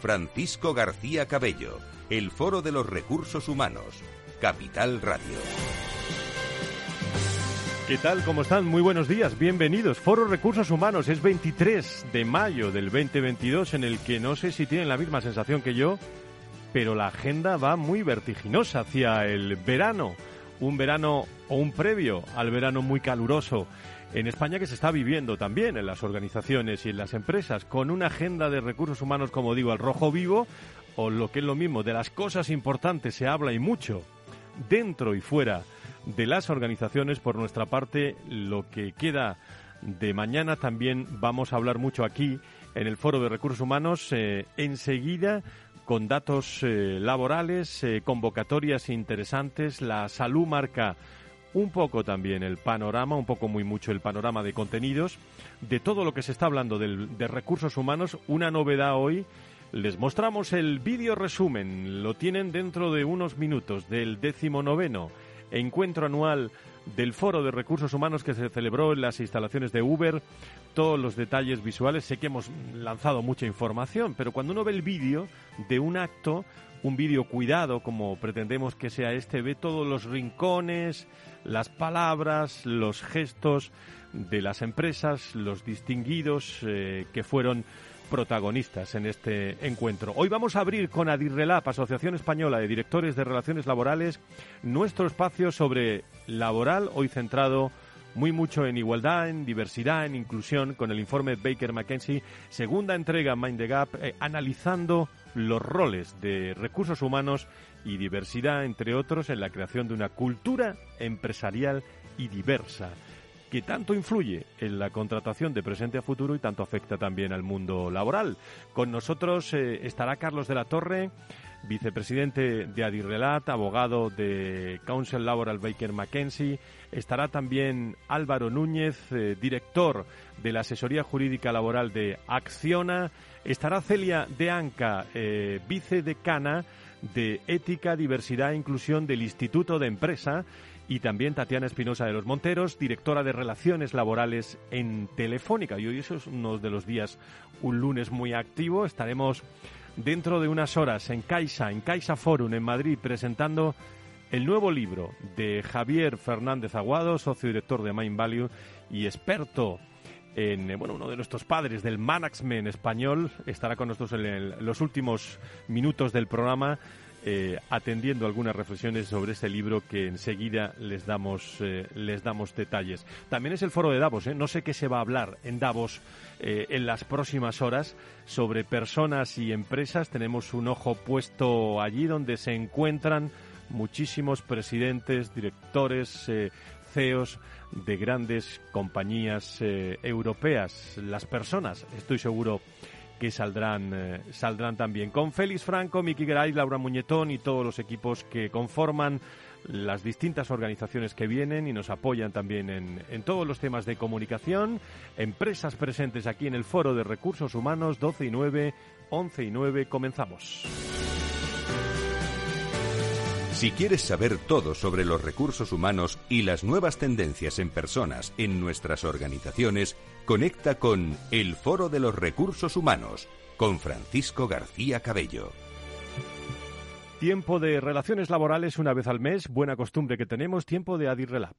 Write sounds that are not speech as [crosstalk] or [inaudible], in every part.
Francisco García Cabello, el Foro de los Recursos Humanos, Capital Radio. ¿Qué tal? ¿Cómo están? Muy buenos días, bienvenidos. Foro Recursos Humanos es 23 de mayo del 2022 en el que no sé si tienen la misma sensación que yo, pero la agenda va muy vertiginosa hacia el verano. Un verano o un previo al verano muy caluroso en España que se está viviendo también en las organizaciones y en las empresas, con una agenda de recursos humanos, como digo, al rojo vivo, o lo que es lo mismo, de las cosas importantes se habla y mucho, dentro y fuera de las organizaciones. Por nuestra parte, lo que queda de mañana también vamos a hablar mucho aquí en el Foro de Recursos Humanos eh, enseguida con datos eh, laborales, eh, convocatorias interesantes, la salud marca un poco también el panorama, un poco muy mucho el panorama de contenidos, de todo lo que se está hablando de recursos humanos, una novedad hoy les mostramos el vídeo resumen, lo tienen dentro de unos minutos del décimo noveno encuentro anual del Foro de Recursos Humanos que se celebró en las instalaciones de Uber. Todos los detalles visuales, sé que hemos lanzado mucha información, pero cuando uno ve el vídeo de un acto, un vídeo cuidado como pretendemos que sea este, ve todos los rincones, las palabras, los gestos de las empresas, los distinguidos eh, que fueron protagonistas en este encuentro. Hoy vamos a abrir con Adirrelap, Asociación Española de Directores de Relaciones Laborales, nuestro espacio sobre laboral, hoy centrado muy mucho en igualdad, en diversidad, en inclusión, con el informe Baker McKenzie, segunda entrega Mind the Gap, eh, analizando los roles de recursos humanos y diversidad, entre otros, en la creación de una cultura empresarial y diversa que tanto influye en la contratación de presente a futuro y tanto afecta también al mundo laboral. Con nosotros eh, estará Carlos de la Torre, vicepresidente de Adirrelat, abogado de Council Laboral Baker McKenzie. Estará también Álvaro Núñez, eh, director de la asesoría jurídica laboral de Acciona. Estará Celia de Anca, eh, vicedecana de Ética, Diversidad e Inclusión del Instituto de Empresa y también Tatiana Espinosa de los Monteros, directora de Relaciones Laborales en Telefónica. Y hoy eso es uno de los días, un lunes muy activo. Estaremos dentro de unas horas en Caixa, en Caixa Forum en Madrid, presentando el nuevo libro de Javier Fernández Aguado, socio director de Mind Value y experto en bueno, uno de nuestros padres del management español. Estará con nosotros en los últimos minutos del programa eh, atendiendo algunas reflexiones sobre este libro que enseguida les damos, eh, les damos detalles. También es el foro de Davos, ¿eh? no sé qué se va a hablar en Davos en las próximas horas sobre personas y empresas. Tenemos un ojo puesto allí donde se encuentran muchísimos presidentes, directores, De grandes compañías europeas. Las personas, estoy seguro, que saldrán, eh, saldrán también. Con Félix Franco, Miki Geray, Laura Muñetón y todos los equipos que conforman las distintas organizaciones que vienen y nos apoyan también en, en, todos los temas de comunicación. Empresas presentes aquí en el Foro de Recursos Humanos 12 y 9, 11 y 9. Comenzamos. Si quieres saber todo sobre los recursos humanos y las nuevas tendencias en personas en nuestras organizaciones, conecta con El Foro de los Recursos Humanos con Francisco García Cabello. Tiempo de relaciones laborales una vez al mes, buena costumbre que tenemos, tiempo de Adirrelap.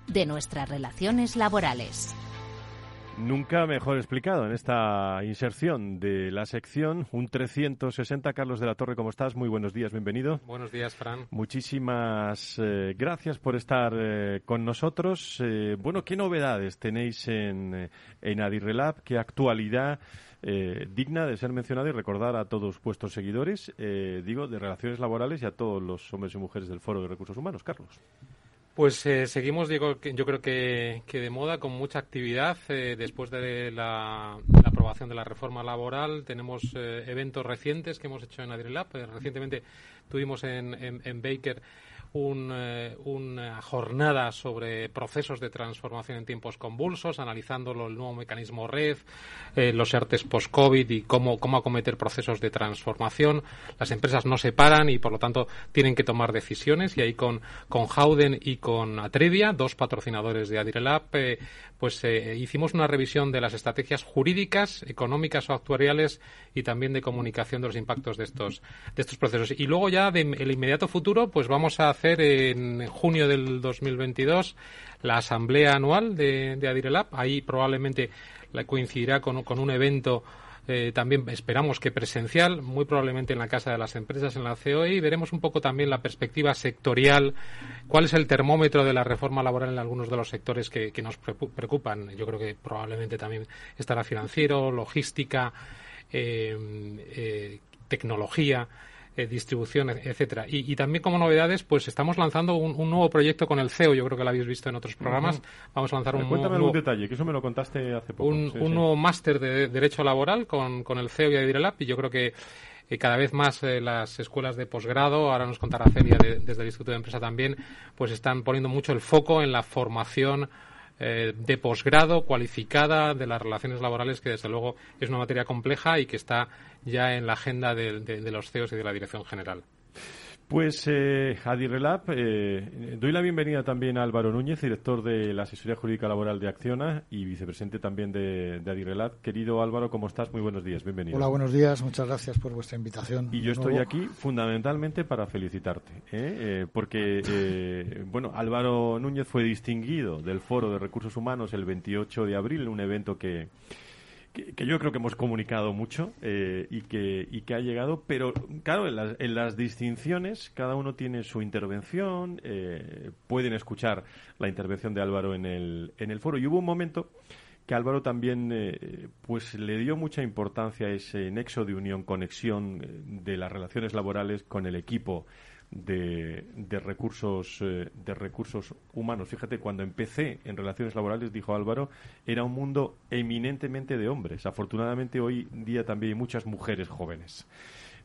de nuestras relaciones laborales. Nunca mejor explicado en esta inserción de la sección un 360. Carlos de la Torre, ¿cómo estás? Muy buenos días, bienvenido. Buenos días, Fran. Muchísimas eh, gracias por estar eh, con nosotros. Eh, bueno, ¿qué novedades tenéis en, en Adirrelab? ¿Qué actualidad digna de ser mencionada y recordar a todos vuestros seguidores, digo, de relaciones laborales y a todos los hombres y mujeres del Foro de Recursos Humanos? Carlos. Pues eh, seguimos, digo, yo creo que, de moda, con mucha actividad. Eh, después de la, aprobación de la reforma laboral, tenemos eh, eventos recientes que hemos hecho en Adrilab. recientemente tuvimos en, en Baker eh, una jornada sobre procesos de transformación en tiempos convulsos, analizando el nuevo mecanismo red, eh, los ERTES post-COVID y cómo, cómo acometer procesos de transformación. Las empresas no se paran y, por lo tanto, tienen que tomar decisiones. Y ahí con, con Howden y con Atrevia, dos patrocinadores de Adirelab, eh, pues hicimos una revisión de las estrategias jurídicas, económicas o actuariales y también de comunicación de los impactos de estos, de estos procesos. Y luego ya, de el inmediato futuro, pues vamos a hacer en junio del 2022 la asamblea anual de, de Adirelab. Ahí probablemente coincidirá con, un evento eh, también esperamos que presencial, muy probablemente en la Casa de las Empresas, en la COE, y veremos un poco también la perspectiva sectorial, cuál es el termómetro de la reforma laboral en algunos de los sectores que, nos preocupan. Yo creo que probablemente también estará financiero, logística, eh, eh, tecnología. Eh, distribución, etcétera. Y, también como novedades, pues estamos lanzando un, nuevo proyecto con el CEO, yo creo que lo habéis visto en otros programas. Vamos a lanzar un, Cuéntame nuevo, detalle, que eso me lo contaste hace poco. Un, nuevo máster de Derecho Laboral con, con el CEO y Adirelab, y yo creo que cada vez más eh, las escuelas de posgrado, ahora nos contará Celia desde el Instituto de Empresa también, pues están poniendo mucho el foco en la formación eh, de posgrado cualificada de las relaciones laborales, que desde luego es una materia compleja y que está ya en la agenda de, los CEOs y de la Dirección General. Pues eh, Adirrelab, eh, doy la bienvenida también a Álvaro Núñez, director de la Asesoría Jurídica Laboral de Acciona y vicepresidente también de, de Adirrelab. Querido Álvaro, ¿cómo estás? Muy buenos días, bienvenido. Hola, buenos días, muchas gracias por vuestra invitación. Y yo estoy aquí fundamentalmente para felicitarte, ¿eh? Eh, porque, bueno, Álvaro Núñez fue distinguido del Foro de Recursos Humanos el 28 de abril, en un evento que que, yo creo que hemos comunicado mucho eh, y, que, y que ha llegado, pero claro, en las, en las distinciones cada uno tiene su intervención, eh, pueden escuchar la intervención de Álvaro en el, en el foro. Y hubo un momento que Álvaro también eh, pues le dio mucha importancia a ese nexo de unión, conexión de las relaciones laborales con el equipo de, recursos eh, de recursos humanos. Fíjate, cuando empecé en relaciones laborales, dijo Álvaro, era un mundo eminentemente de hombres. Afortunadamente hoy día también hay muchas mujeres jóvenes.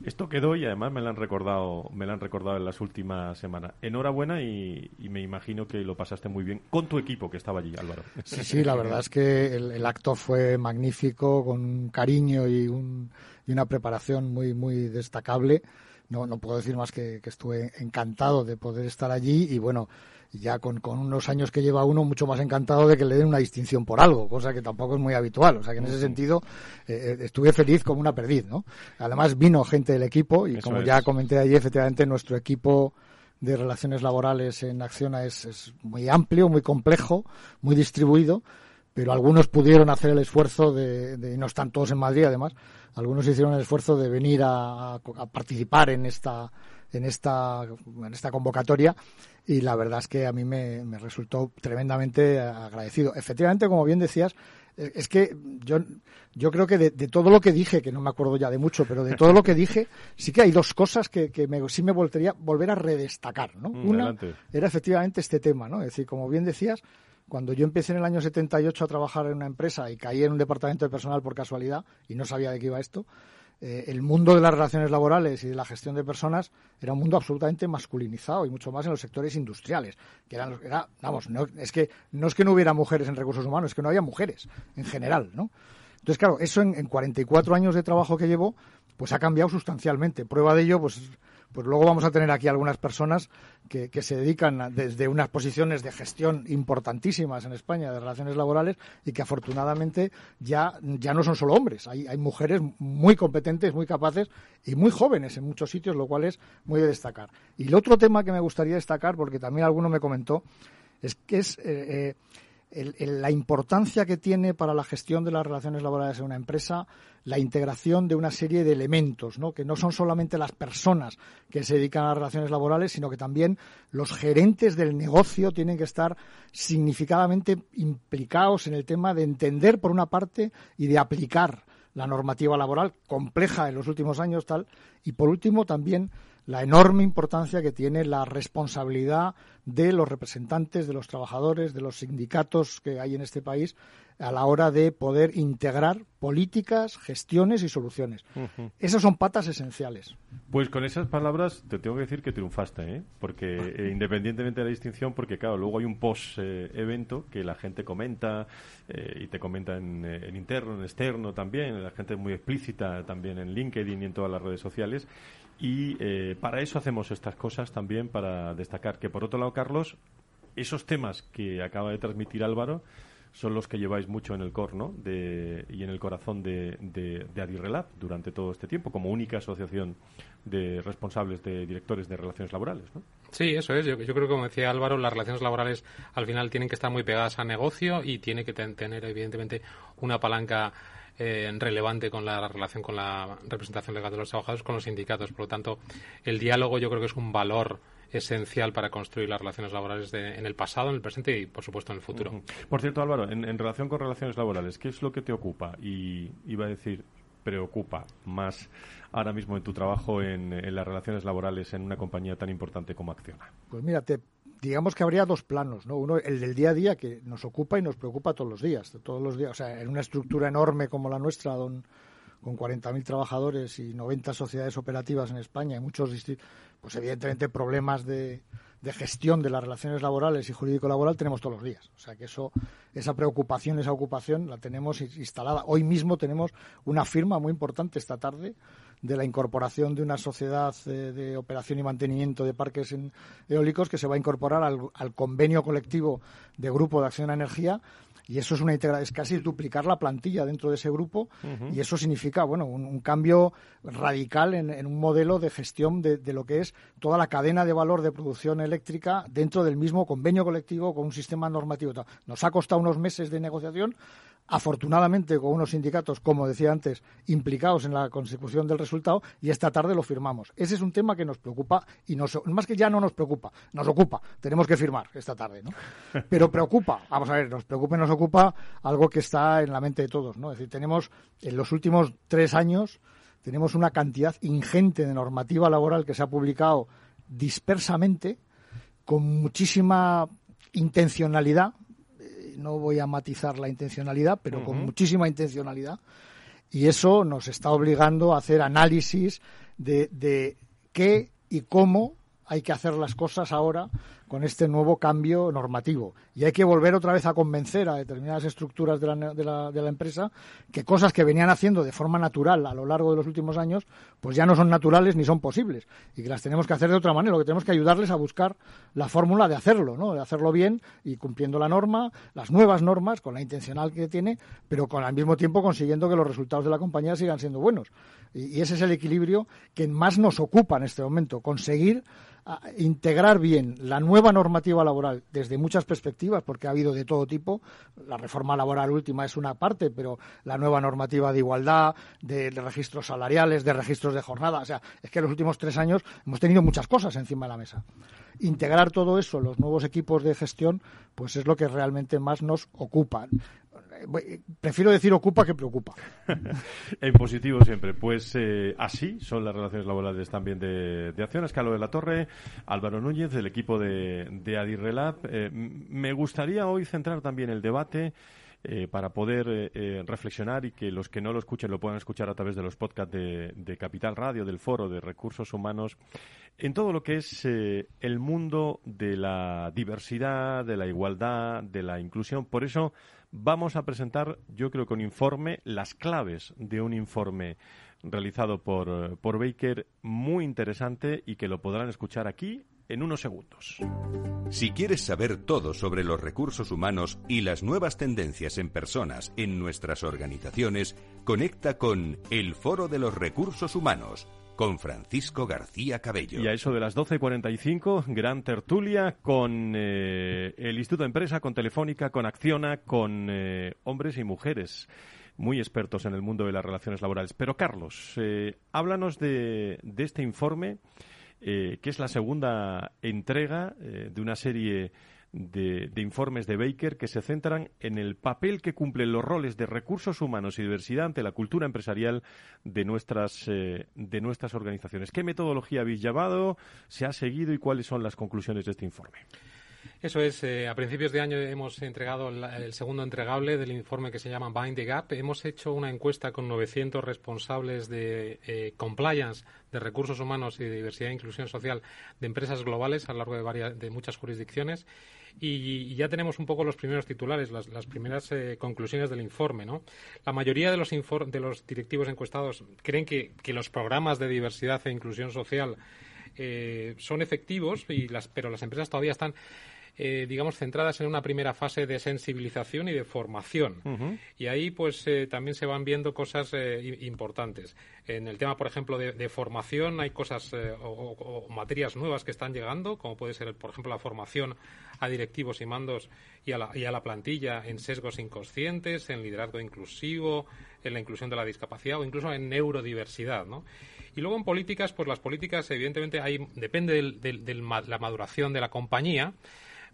Esto quedó y además me lo han recordado, me lo han recordado en las últimas semanas. Enhorabuena y, me imagino que lo pasaste muy bien con tu equipo que estaba allí, Álvaro. Sí, sí, la verdad es que el, acto fue magnífico, con un cariño y, un, y una preparación muy, muy destacable no, no puedo decir más que, estuve encantado de poder estar allí y bueno, ya con, unos años que lleva uno, mucho más encantado de que le den una distinción por algo, cosa que tampoco es muy habitual. O sea que en ese sentido eh, eh, estuve feliz como una perdiz, ¿no? Además vino gente del equipo y como ya comenté allí, efectivamente nuestro equipo de relaciones laborales en Acciona es, es muy amplio, muy complejo, muy distribuido, pero algunos pudieron hacer el esfuerzo de, de y no están todos en Madrid además, algunos hicieron el esfuerzo de venir a, participar en esta, en esta, en esta convocatoria y la verdad es que a mí me, resultó tremendamente agradecido. Efectivamente, como bien decías, eh, es que yo, yo creo que de, todo lo que dije, que no me acuerdo ya de mucho, pero de todo lo que dije, sí que hay dos cosas que, que me, sí me volvería volver a redestacar. ¿no? Mm, Una era efectivamente este tema, ¿no? es decir, como bien decías, cuando yo empecé en el año 78 a trabajar en una empresa y caí en un departamento de personal por casualidad y no sabía de qué iba esto, eh, el mundo de las relaciones laborales y de la gestión de personas era un mundo absolutamente masculinizado y mucho más en los sectores industriales. Que eran, era, vamos, no, es que no es que no hubiera mujeres en recursos humanos, es que no había mujeres en general, ¿no? Entonces, claro, eso en, en 44 años de trabajo que llevo, pues ha cambiado sustancialmente. Prueba de ello, pues pues luego vamos a tener aquí algunas personas que, se dedican desde unas posiciones de gestión importantísimas en España de relaciones laborales y que afortunadamente ya, ya no son solo hombres, hay, hay mujeres muy competentes, muy capaces y muy jóvenes en muchos sitios, lo cual es muy de destacar. Y el otro tema que me gustaría destacar, porque también alguno me comentó, es que es... Eh, eh, la importancia que tiene para la gestión de las relaciones laborales en una empresa la integración de una serie de elementos, ¿no? que no son solamente las personas que se dedican a las relaciones laborales, sino que también los gerentes del negocio tienen que estar significadamente implicados en el tema de entender, por una parte, y de aplicar la normativa laboral compleja en los últimos años, tal, y por último también la enorme importancia que tiene la responsabilidad de los representantes de los trabajadores, de los sindicatos que hay en este país a la hora de poder integrar políticas, gestiones y soluciones. Esas son patas esenciales. Pues con esas palabras te tengo que decir que triunfaste, ¿eh? porque eh, independientemente de la distinción, porque claro, luego hay un post-evento que la gente comenta eh, y te comenta en, en, interno, en externo también, la gente es muy explícita también en LinkedIn y en todas las redes sociales. Y para eso hacemos estas cosas también, para destacar que, por otro lado, Carlos, esos temas que acaba de transmitir Álvaro, son los que lleváis mucho en el core de, y en el corazón de, de, Adirrelab durante todo este tiempo, como única asociación de responsables de directores de relaciones laborales. ¿no? Sí, eso es. Yo, creo que, como decía Álvaro, las relaciones laborales al final tienen que estar muy pegadas al negocio y tiene que tener, evidentemente, una palanca eh, relevante con la relación con la representación legal de los trabajadores, con los sindicatos. Por lo tanto, el diálogo yo creo que es un valor esencial para construir las relaciones laborales en el pasado, en el presente y, por supuesto, en el futuro. Por cierto, Álvaro, en, relación con relaciones laborales, ¿qué es lo que te ocupa? Y iba a decir, preocupa más ahora mismo en tu trabajo en, las relaciones laborales en una compañía tan importante como Acciona? Pues mira, digamos que habría dos planos, ¿no? Uno, el del día a día, que nos ocupa y nos preocupa todos los días, todos los días. O sea, en una estructura enorme como la nuestra, don, con 40.000 trabajadores y 90 sociedades operativas en España y muchos pues evidentemente problemas de, gestión de las relaciones laborales y jurídico-laboral tenemos todos los días. O sea que eso, esa preocupación, esa ocupación la tenemos instalada. Hoy mismo tenemos una firma muy importante esta tarde de la incorporación de una sociedad de, de operación y mantenimiento de parques eólicos que se va a incorporar al, al, convenio colectivo de Grupo de Acción a Energía y eso es una integra es casi duplicar la plantilla dentro de ese grupo. Y eso significa bueno un, cambio radical en, un modelo de gestión de, de, lo que es toda la cadena de valor de producción eléctrica dentro del mismo convenio colectivo con un sistema normativo. Nos ha costado unos meses de negociación afortunadamente con unos sindicatos, como decía antes, implicados en la consecución del resultado y esta tarde lo firmamos. Ese es un tema que nos preocupa y nos, más que ya no nos preocupa, nos ocupa. Tenemos que firmar esta tarde, ¿no? [laughs] Pero preocupa, vamos a ver, nos preocupa y nos ocupa algo que está en la mente de todos, ¿no? Es decir, tenemos en los últimos tres años tenemos una cantidad ingente de normativa laboral que se ha publicado dispersamente con muchísima intencionalidad, no voy a matizar la intencionalidad, pero con muchísima intencionalidad. Y eso nos está obligando a hacer análisis de, de qué y cómo hay que hacer las cosas ahora con este nuevo cambio normativo. Y hay que volver otra vez a convencer a determinadas estructuras de la, de la, de la empresa que cosas que venían haciendo de forma natural a lo largo de los últimos años, pues ya no son naturales ni son posibles. Y que las tenemos que hacer de otra manera. Lo que tenemos que ayudarles a buscar la fórmula de hacerlo, ¿no? De hacerlo bien y cumpliendo la norma, las nuevas normas, con la intencional que tiene, pero con al mismo tiempo consiguiendo que los resultados de la compañía sigan siendo buenos. Y, y ese es el equilibrio que más nos ocupa en este momento, conseguir integrar bien la nueva normativa laboral desde muchas perspectivas, porque ha habido de todo tipo. La reforma laboral última es una parte, pero la nueva normativa de igualdad, de, registros salariales, de registros de jornada. O sea, es que en los últimos tres años hemos tenido muchas cosas encima de la mesa. Integrar todo eso, los nuevos equipos de gestión, pues es lo que realmente más nos ocupa prefiero decir ocupa que preocupa. [laughs] en positivo siempre. Pues eh, así son las relaciones laborales también de, Acción. Escalo de la Torre, Álvaro Núñez, del equipo de, de Adirrelab. Eh, me gustaría hoy centrar también el debate. Eh, para poder reflexionar y que los que no lo escuchen lo puedan escuchar a través de los podcasts de, de Capital Radio, del Foro de Recursos Humanos, en todo lo que es el mundo de la diversidad, de la igualdad, de la inclusión. Por eso vamos a presentar, yo creo que un informe, las claves de un informe realizado por, por Baker, muy interesante y que lo podrán escuchar aquí en unos segundos. Si quieres saber todo sobre los recursos humanos y las nuevas tendencias en personas en nuestras organizaciones, conecta con El Foro de los Recursos Humanos con Francisco García Cabello. Y a eso de las 12.45, gran tertulia con eh, el Instituto de Empresa, con Telefónica, con Acciona, con eh, hombres y mujeres muy expertos en el mundo de las relaciones laborales. Pero Carlos, eh, háblanos de, de, este informe, que es la segunda entrega de una serie de, informes de Baker que se centran en el papel que cumplen los roles de recursos humanos y diversidad ante la cultura empresarial de nuestras, eh, de nuestras organizaciones. ¿Qué metodología habéis llevado? ¿Se ha seguido y cuáles son las conclusiones de este informe? Eso es, eh, a principios de año hemos entregado el segundo entregable del informe que se llama Bind the Gap. Hemos hecho una encuesta con 900 responsables de eh, compliance, de recursos humanos y de diversidad e inclusión social de empresas globales a lo largo de, varias, de muchas jurisdicciones y, ya tenemos un poco los primeros titulares, las, primeras eh, conclusiones del informe. ¿no? La mayoría de los, de los directivos encuestados creen que, los programas de diversidad e inclusión social eh, son efectivos, y las, pero las empresas todavía están eh, digamos, centradas en una primera fase de sensibilización y de formación. Y ahí, pues, eh, también se van viendo cosas eh, importantes. En el tema, por ejemplo, de, formación, hay cosas o, materias nuevas que están llegando, como puede ser, por ejemplo, la formación a directivos y mandos y a la, y a la plantilla en sesgos inconscientes, en liderazgo inclusivo, en la inclusión de la discapacidad o incluso en neurodiversidad, ¿no? Y luego en políticas, pues las políticas, evidentemente, hay, depende de la maduración de la compañía,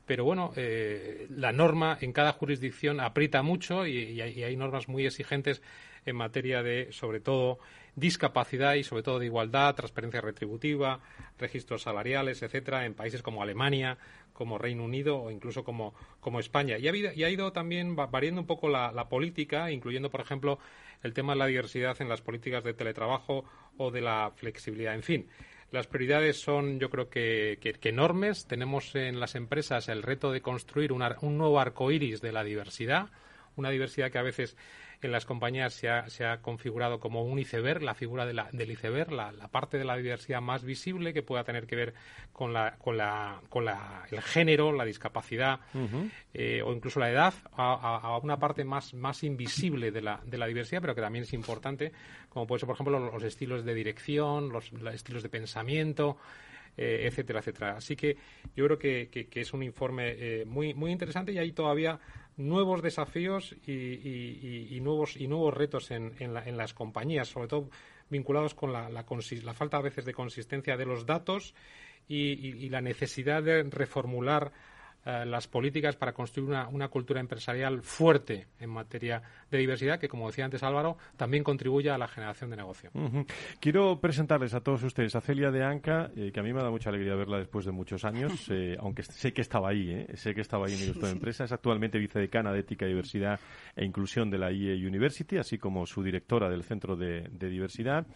pero bueno, eh, la norma en cada jurisdicción aprieta mucho y, hay, normas muy exigentes en materia de, sobre todo, discapacidad y sobre todo de igualdad, transparencia retributiva, registros salariales, etcétera, en países como Alemania, como Reino Unido o incluso como, como España. Y ha, y ha ido también variando un poco la, política, incluyendo, por ejemplo, el tema de la diversidad en las políticas de teletrabajo o de la flexibilidad. En fin, las prioridades son, yo creo que, enormes. Tenemos en las empresas el reto de construir un nuevo arco iris de la diversidad, una diversidad que a veces en las compañías se ha, configurado como un iceberg, la figura de la, del iceberg, la, parte de la diversidad más visible que pueda tener que ver con, la, con, la, con la, el género, la discapacidad eh, o incluso la edad, a, una parte más, más invisible de la, de la diversidad, pero que también es importante, como puede ser, por ejemplo, los, estilos de dirección, los, estilos de pensamiento, eh, etcétera, etcétera. Así que yo creo que, que, es un informe eh, muy, muy interesante y hay todavía nuevos desafíos y, nuevos y nuevos retos en, las compañías, sobre todo vinculados con la, la, falta a veces de consistencia de los datos y, la necesidad de reformular eh, las políticas para construir una, cultura empresarial fuerte en materia de diversidad que, como decía antes Álvaro, también contribuye a la generación de negocio. Quiero presentarles a todos ustedes a Celia de Anca, eh, que a mí me da mucha alegría verla después de muchos años, [laughs] eh, aunque sé que estaba ahí, sé que estaba ahí en el de empresa. Es actualmente vicedecana de Ética, Diversidad e Inclusión de la IE University, así como su directora del Centro de Diversidad.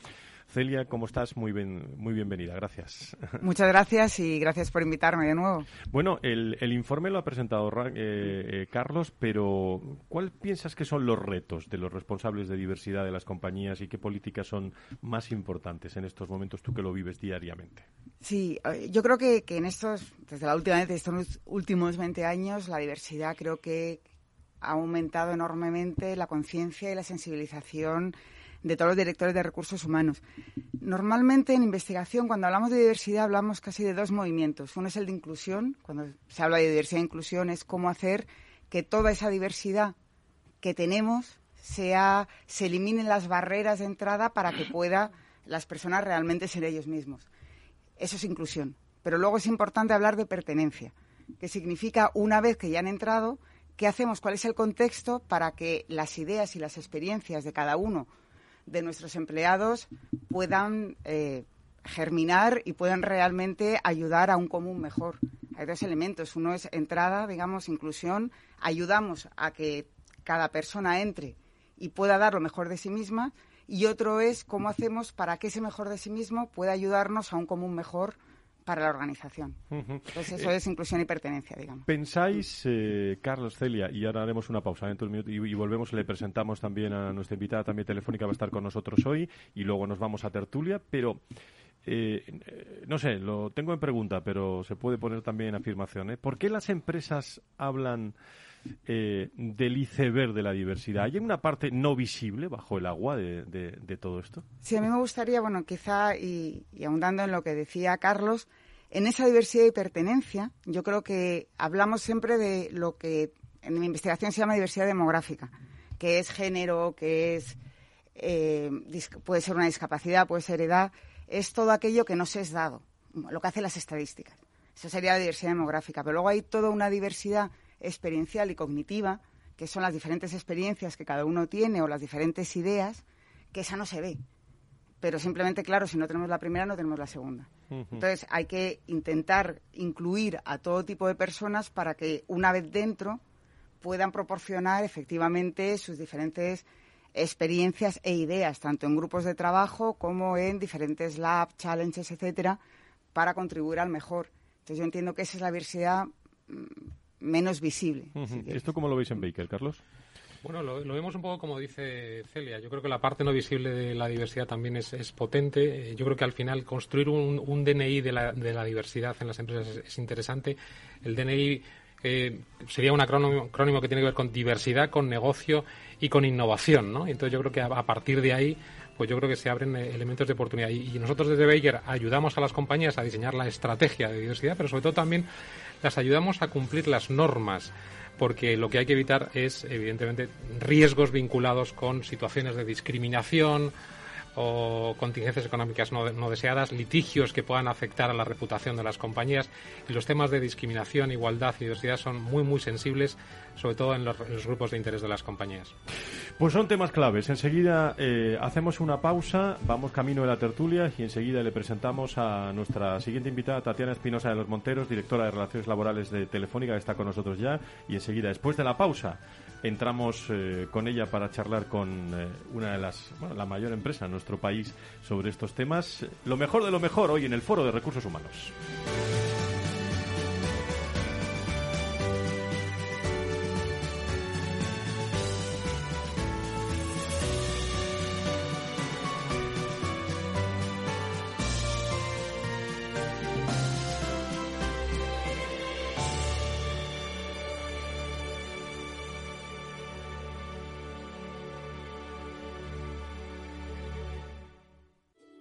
Celia, ¿cómo estás? Muy, bien, muy bienvenida, gracias. Muchas gracias y gracias por invitarme de nuevo. Bueno, el, informe lo ha presentado eh, eh, Carlos, pero ¿cuál piensas que son los retos de los responsables de diversidad de las compañías y qué políticas son más importantes en estos momentos, tú que lo vives diariamente? Sí, eh, yo creo que, que en estos, desde la última vez, estos últimos 20 años, la diversidad creo que ha aumentado enormemente la conciencia y la sensibilización de todos los directores de recursos humanos. Normalmente en investigación, cuando hablamos de diversidad, hablamos casi de dos movimientos. Uno es el de inclusión. Cuando se habla de diversidad e inclusión es cómo hacer que toda esa diversidad que tenemos sea, se eliminen las barreras de entrada para que pueda las personas realmente ser ellos mismos. Eso es inclusión. Pero luego es importante hablar de pertenencia, que significa una vez que ya han entrado, ¿qué hacemos? ¿Cuál es el contexto para que las ideas y las experiencias de cada uno de nuestros empleados puedan eh, germinar y puedan realmente ayudar a un común mejor. Hay dos elementos. Uno es entrada, digamos, inclusión. Ayudamos a que cada persona entre y pueda dar lo mejor de sí misma. Y otro es cómo hacemos para que ese mejor de sí mismo pueda ayudarnos a un común mejor para la organización. Entonces eso es inclusión y pertenencia, digamos. ¿Pensáis, eh, Carlos, Celia, y ahora haremos una pausa dentro de un minuto y, volvemos, le presentamos también a nuestra invitada también telefónica, va a estar con nosotros hoy y luego nos vamos a tertulia, pero... Eh, no sé, lo tengo en pregunta, pero se puede poner también en afirmación. ¿eh? ¿Por qué las empresas hablan eh, del iceberg de la diversidad. ¿Hay una parte no visible bajo el agua de, todo esto? Sí, a mí me gustaría, bueno, quizá, y, y ahondando en lo que decía Carlos, en esa diversidad y pertenencia, yo creo que hablamos siempre de lo que en mi investigación se llama diversidad demográfica, que es género, que es eh, puede ser una discapacidad, puede ser edad, es todo aquello que no se es dado, lo que hacen las estadísticas. Eso sería la diversidad demográfica. Pero luego hay toda una diversidad experiencial y cognitiva, que son las diferentes experiencias que cada uno tiene o las diferentes ideas, que esa no se ve. Pero simplemente, claro, si no tenemos la primera, no tenemos la segunda. Entonces, hay que intentar incluir a todo tipo de personas para que, una vez dentro, puedan proporcionar efectivamente sus diferentes experiencias e ideas, tanto en grupos de trabajo como en diferentes labs, challenges, etcétera, para contribuir al mejor. Entonces yo entiendo que esa es la diversidad mm, menos visible. ¿Esto cómo lo veis en Baker, Carlos? Bueno, lo, vemos un poco como dice Celia. Yo creo que la parte no visible de la diversidad también es, potente. Yo creo que al final construir un, DNI de la, de la, diversidad en las empresas es interesante. El DNI eh, sería un acrónimo, que tiene que ver con diversidad, con negocio y con innovación, ¿no? Entonces yo creo que a, partir de ahí pues yo creo que se abren eh, elementos de oportunidad. Y, nosotros desde Baker ayudamos a las compañías a diseñar la estrategia de diversidad, pero sobre todo también las ayudamos a cumplir las normas, porque lo que hay que evitar es, evidentemente, riesgos vinculados con situaciones de discriminación, o contingencias económicas no, deseadas, litigios que puedan afectar a la reputación de las compañías y los temas de discriminación, igualdad y diversidad son muy, muy sensibles, sobre todo en los, grupos de interés de las compañías. Pues son temas claves. Enseguida eh, hacemos una pausa, vamos camino de la tertulia y enseguida le presentamos a nuestra siguiente invitada, Tatiana Espinosa de los Monteros, directora de Relaciones Laborales de Telefónica, que está con nosotros ya. Y enseguida, después de la pausa, entramos eh, con ella para charlar con eh, una de las, bueno, la mayor empresa en nuestro país sobre estos temas. Lo mejor de lo mejor hoy en el Foro de Recursos Humanos.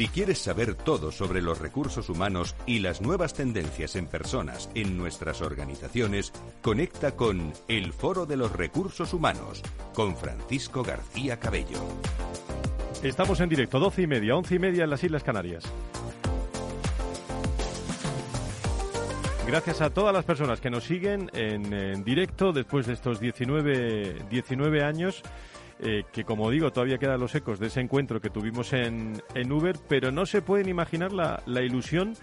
Si quieres saber todo sobre los recursos humanos y las nuevas tendencias en personas en nuestras organizaciones, conecta con El Foro de los Recursos Humanos con Francisco García Cabello. Estamos en directo, doce y media, once y media en las Islas Canarias. Gracias a todas las personas que nos siguen en, directo después de estos 19, 19 años eh, que como digo, todavía quedan los ecos de ese encuentro que tuvimos en, en Uber, pero no se pueden imaginar la, la ilusión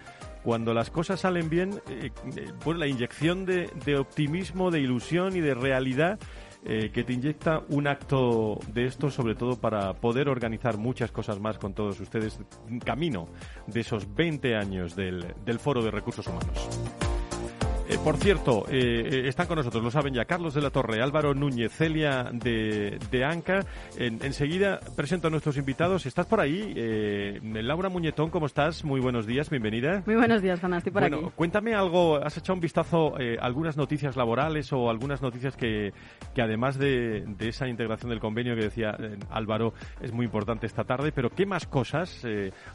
cuando las cosas salen bien, eh, eh la inyección de, de, optimismo, de ilusión y de realidad que te inyecta un acto de esto, sobre todo para poder organizar muchas cosas más con todos ustedes, camino de esos 20 años del, del Foro de Recursos Humanos. Eh, por cierto, eh, eh, están con nosotros, lo saben ya, Carlos de la Torre, Álvaro Núñez, Celia de, de Anca. enseguida presento a nuestros invitados. ¿Estás por ahí? Laura Muñetón, ¿cómo estás? Muy buenos días, bienvenida. Muy buenos días, Juana, estoy por bueno, cuéntame algo, ¿has echado un vistazo a algunas noticias laborales o algunas noticias que, que además de, de esa integración del convenio que decía Álvaro, es muy importante esta tarde, pero ¿qué más cosas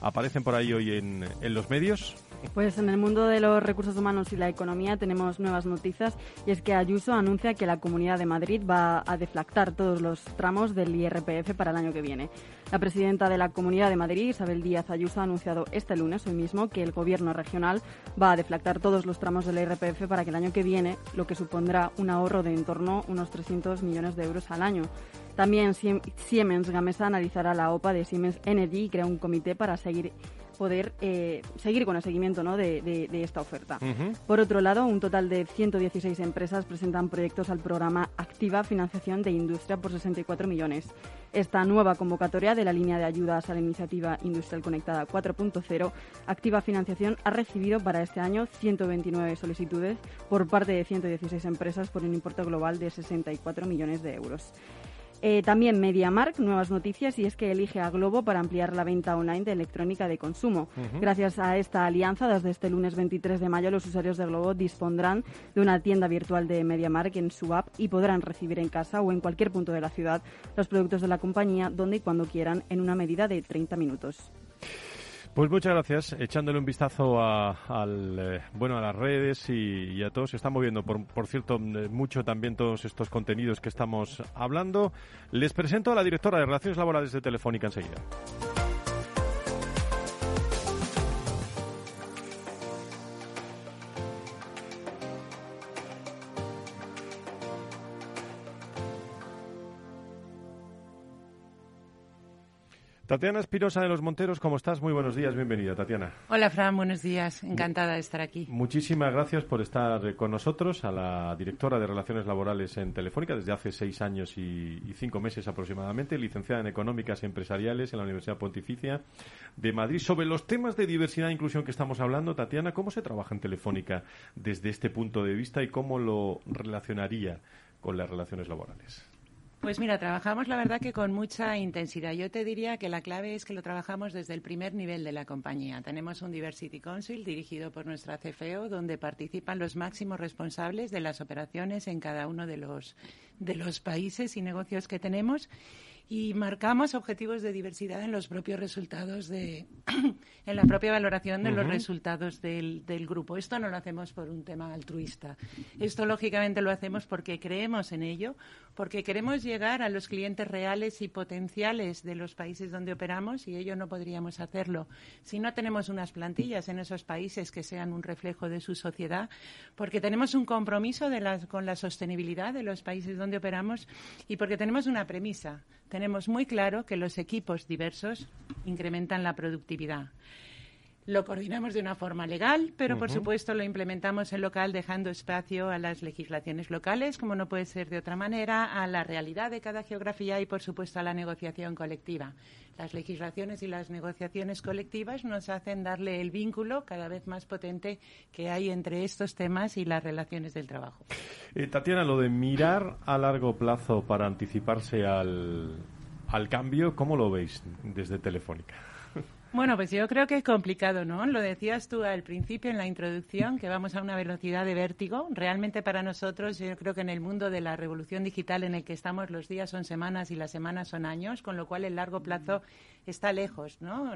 aparecen por ahí hoy en, en los medios? Pues en el mundo de los recursos humanos y la economía tenemos nuevas noticias y es que Ayuso anuncia que la Comunidad de Madrid va a deflactar todos los tramos del IRPF para el año que viene. La presidenta de la Comunidad de Madrid, Isabel Díaz Ayuso, ha anunciado este lunes, hoy mismo, que el Gobierno regional va a deflactar todos los tramos del IRPF para que el año que viene, lo que supondrá un ahorro de en torno a unos 300 millones de euros al año. También Siemens Gamesa analizará la OPA de Siemens Energy y crea un comité para seguir poder eh, seguir con el seguimiento ¿no? de, esta oferta. Por otro lado, un total de 116 empresas presentan proyectos al programa Activa Financiación de Industria por 64 millones. Esta nueva convocatoria de la línea de ayudas a la iniciativa Industrial Conectada 4.0, Activa Financiación ha recibido para este año 129 solicitudes por parte de 116 empresas por un importe global de 64 millones de euros. Eh, también MediaMark, nuevas noticias, y es que elige a Globo para ampliar la venta online de electrónica de consumo. Gracias a esta alianza, desde este lunes 23 de mayo, los usuarios de Globo dispondrán de una tienda virtual de MediaMark en su app y podrán recibir en casa o en cualquier punto de la ciudad los productos de la compañía donde y cuando quieran en una medida de 30 minutos. Pues muchas gracias. Echándole un vistazo a, al, eh, bueno, a las redes y, a todos. Se están moviendo, por, por cierto, eh, mucho también todos estos contenidos que estamos hablando. Les presento a la directora de Relaciones Laborales de Telefónica enseguida. Tatiana Espirosa de los Monteros, ¿cómo estás? Muy buenos días, bienvenida, Tatiana. Hola, Fran, buenos días. Encantada de estar aquí. Muchísimas gracias por estar con nosotros, a la directora de Relaciones Laborales en Telefónica desde hace seis años y, cinco meses aproximadamente, licenciada en Económicas y Empresariales en la Universidad Pontificia de Madrid. Sobre los temas de diversidad e inclusión que estamos hablando, Tatiana, ¿cómo se trabaja en Telefónica desde este punto de vista y cómo lo relacionaría con las relaciones laborales? Pues mira, trabajamos la verdad que con mucha intensidad. Yo te diría que la clave es que lo trabajamos desde el primer nivel de la compañía. Tenemos un Diversity Council dirigido por nuestra CFO, donde participan los máximos responsables de las operaciones en cada uno de los, de los países y negocios que tenemos y marcamos objetivos de diversidad en los propios resultados de [clears throat] en la propia valoración de los resultados del, del, grupo. Esto no lo hacemos por un tema altruista. Esto lógicamente lo hacemos porque creemos en ello, porque queremos llegar a los clientes reales y potenciales de los países donde operamos y ello no podríamos hacerlo si no tenemos unas plantillas en esos países que sean un reflejo de su sociedad, porque tenemos un compromiso de con la sostenibilidad de los países donde operamos y porque tenemos una premisa tenemos muy claro que los equipos diversos incrementan la productividad. Lo coordinamos de una forma legal, pero por supuesto lo implementamos en local dejando espacio a las legislaciones locales, como no puede ser de otra manera, a la realidad de cada geografía y por supuesto a la negociación colectiva. Las legislaciones y las negociaciones colectivas nos hacen darle el vínculo cada vez más potente que hay entre estos temas y las relaciones del trabajo. Eh, Tatiana, lo de mirar a largo plazo para anticiparse al, al cambio, ¿cómo lo veis desde Telefónica? Bueno, pues yo creo que es complicado, ¿no? Lo decías tú al principio en la introducción, que vamos a una velocidad de vértigo. Realmente para nosotros, yo creo que en el mundo de la revolución digital en el que estamos, los días son semanas y las semanas son años, con lo cual el largo plazo está lejos, ¿no?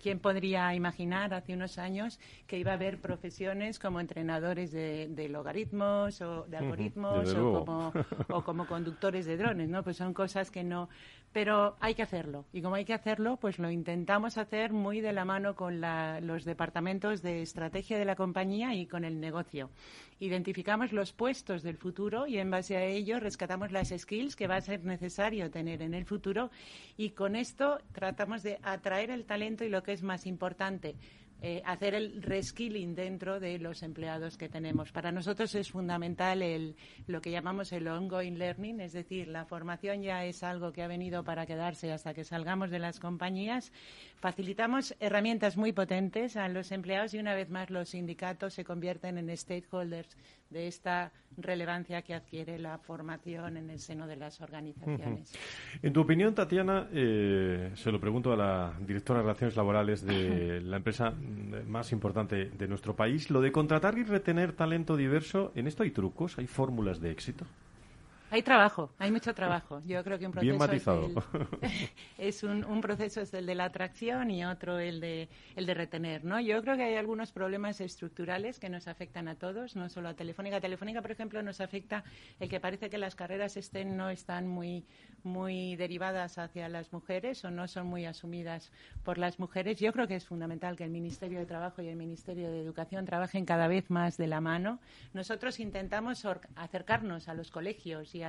¿Quién podría imaginar hace unos años que iba a haber profesiones como entrenadores de, logaritmos o de algoritmos o, como, o como conductores de drones, ¿no? Pues son cosas que no... Pero hay que hacerlo. Y como hay que hacerlo, pues lo intentamos hacer muy de la mano con los departamentos de estrategia de la compañía y con el negocio identificamos los puestos del futuro y en base a ello rescatamos las skills que va a ser necesario tener en el futuro. Y con esto tratamos de atraer el talento y lo que es más importante, eh, hacer el reskilling dentro de los empleados que tenemos. Para nosotros es fundamental el, lo que llamamos el ongoing learning, es decir, la formación ya es algo que ha venido para quedarse hasta que salgamos de las compañías. Facilitamos herramientas muy potentes a los empleados y una vez más los sindicatos se convierten en stakeholders de esta relevancia que adquiere la formación en el seno de las organizaciones. En tu opinión, Tatiana, eh, se lo pregunto a la directora de Relaciones Laborales de la empresa más importante de nuestro país, lo de contratar y retener talento diverso, ¿en esto hay trucos? ¿Hay fórmulas de éxito? Hay trabajo, hay mucho trabajo. Yo creo que un proceso Bien matizado. [laughs] es, un, un, proceso es el de la atracción y otro el de el de retener, ¿no? Yo creo que hay algunos problemas estructurales que nos afectan a todos, no solo a Telefónica. Telefónica, por ejemplo, nos afecta el que parece que las carreras estén no están muy muy derivadas hacia las mujeres o no son muy asumidas por las mujeres. Yo creo que es fundamental que el Ministerio de Trabajo y el Ministerio de Educación trabajen cada vez más de la mano. Nosotros intentamos acercarnos a los colegios y a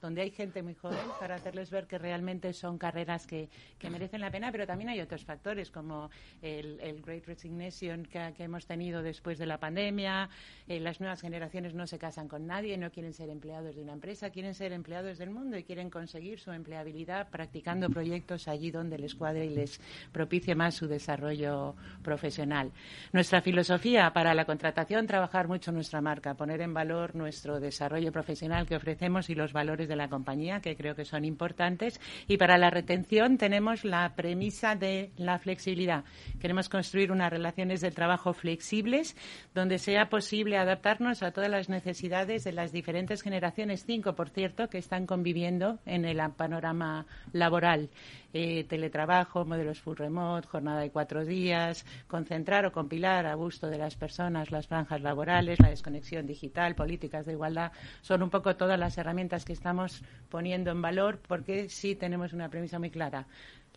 donde hay gente muy joven para hacerles ver que realmente son carreras que, merecen la pena, pero también hay otros factores como el, Great Resignation que, hemos tenido después de la pandemia. Eh, las nuevas generaciones no se casan con nadie, no quieren ser empleados de una empresa, quieren ser empleados del mundo y quieren conseguir su empleabilidad practicando proyectos allí donde les cuadre y les propicie más su desarrollo profesional. Nuestra filosofía para la contratación, trabajar mucho nuestra marca, poner en valor nuestro desarrollo profesional que ofrecemos y los valores de la compañía, que creo que son importantes. Y para la retención tenemos la premisa de la flexibilidad. Queremos construir unas relaciones de trabajo flexibles donde sea posible adaptarnos a todas las necesidades de las diferentes generaciones, cinco, por cierto, que están conviviendo en el panorama laboral. Eh, teletrabajo, modelos full remote, jornada de cuatro días, concentrar o compilar a gusto de las personas las franjas laborales, la desconexión digital, políticas de igualdad, son un poco todas las herramientas que estamos poniendo en valor porque sí tenemos una premisa muy clara.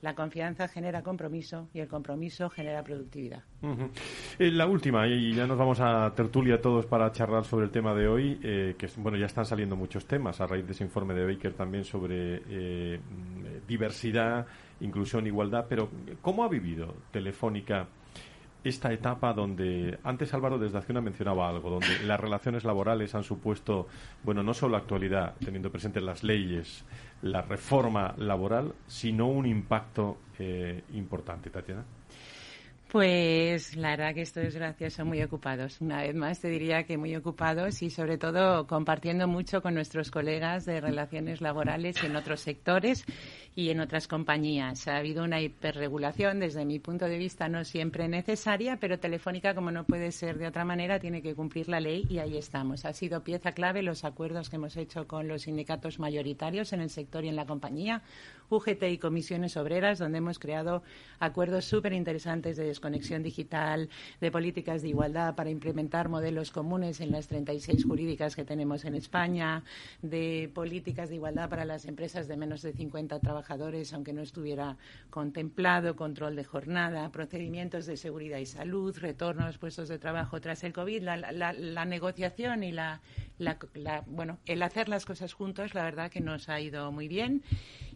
La confianza genera compromiso y el compromiso genera productividad. Eh, la última, y ya nos vamos a tertulia todos para charlar sobre el tema de hoy, eh, que bueno, ya están saliendo muchos temas a raíz de ese informe de Baker también sobre eh, diversidad, inclusión, igualdad, pero ¿cómo ha vivido Telefónica esta etapa donde antes Álvaro desde Acción mencionaba algo, donde las relaciones laborales han supuesto, bueno, no solo actualidad, teniendo presentes las leyes, la reforma laboral, sino un impacto eh, importante, Tatiana. Pues la verdad que estos gracioso, muy ocupados. Una vez más te diría que muy ocupados y sobre todo compartiendo mucho con nuestros colegas de relaciones laborales en otros sectores y en otras compañías. Ha habido una hiperregulación, desde mi punto de vista, no siempre necesaria, pero Telefónica, como no puede ser de otra manera, tiene que cumplir la ley y ahí estamos. Ha sido pieza clave los acuerdos que hemos hecho con los sindicatos mayoritarios en el sector y en la compañía, UGT y comisiones obreras, donde hemos creado acuerdos súper interesantes de desconexión digital, de políticas de igualdad para implementar modelos comunes en las 36 jurídicas que tenemos en España, de políticas de igualdad para las empresas de menos de 50 trabajadores aunque no estuviera contemplado, control de jornada, procedimientos de seguridad y salud, retorno a los puestos de trabajo tras el COVID, la, negociación y la, bueno, el hacer las cosas juntos, la verdad que nos ha ido muy bien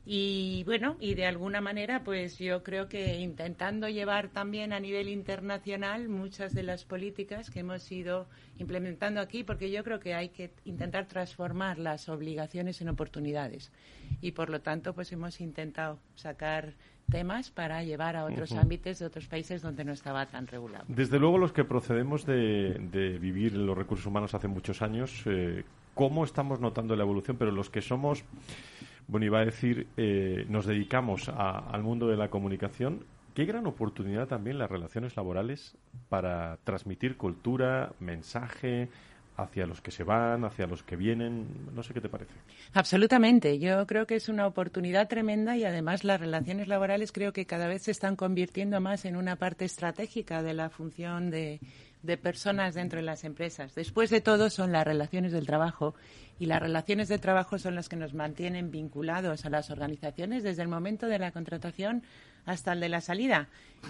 Y bueno, y de alguna manera, pues yo creo que intentando llevar también a nivel internacional muchas de las políticas que hemos ido implementando aquí, porque yo creo que hay que intentar transformar las obligaciones en oportunidades. Y por lo tanto, pues hemos intentado sacar temas para llevar a otros ámbitos de otros países donde no estaba tan regulado. Desde luego, los que procedemos de, vivir los recursos humanos hace muchos años, eh, ¿cómo estamos notando la evolución? Pero los que somos bueno, iba a decir, eh, nos dedicamos al mundo de la comunicación. Qué gran oportunidad también las relaciones laborales para transmitir cultura, mensaje hacia los que se van, hacia los que vienen. No sé qué te parece. Absolutamente. Yo creo que es una oportunidad tremenda y además las relaciones laborales creo que cada vez se están convirtiendo más en una parte estratégica de la función de, de personas dentro de las empresas. Después de todo son las relaciones del trabajo y las relaciones de trabajo son las que nos mantienen vinculados a las organizaciones desde el momento de la contratación hasta el de la salida.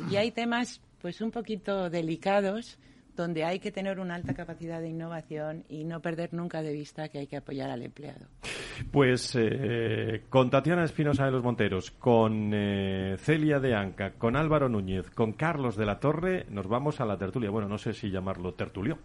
Y hay temas pues un poquito delicados donde hay que tener una alta capacidad de innovación y no perder nunca de vista que hay que apoyar al empleado. Pues eh, con Tatiana Espinosa de los Monteros, con eh, Celia de Anca, con Álvaro Núñez, con Carlos de la Torre, nos vamos a la tertulia. Bueno, no sé si llamarlo tertulio.